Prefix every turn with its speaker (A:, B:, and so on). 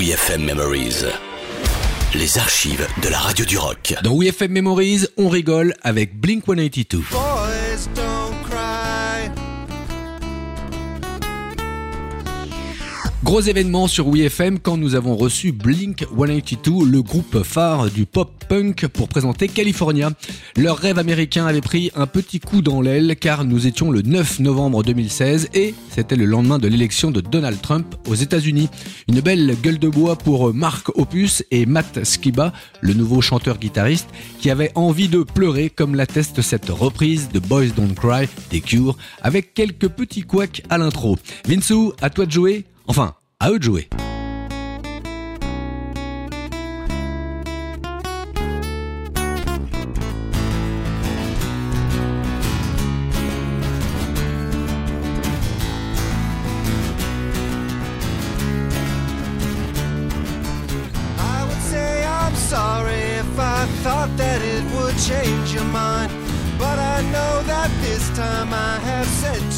A: WeFM Memories. Les archives de la radio du rock.
B: Dans WeFM Memories, on rigole avec Blink 182. Gros événement sur WeFM quand nous avons reçu Blink 182, le groupe phare du pop-punk pour présenter California. Leur rêve américain avait pris un petit coup dans l'aile car nous étions le 9 novembre 2016 et c'était le lendemain de l'élection de Donald Trump aux États-Unis. Une belle gueule de bois pour Mark Opus et Matt Skiba, le nouveau chanteur-guitariste qui avait envie de pleurer comme l'atteste cette reprise de Boys Don't Cry des Cure avec quelques petits couacs à l'intro. Vinsou, à toi de jouer Enfin, à eux de jouer.
C: I would say I'm sorry if I thought that it would change your mind. But I know that this time I have said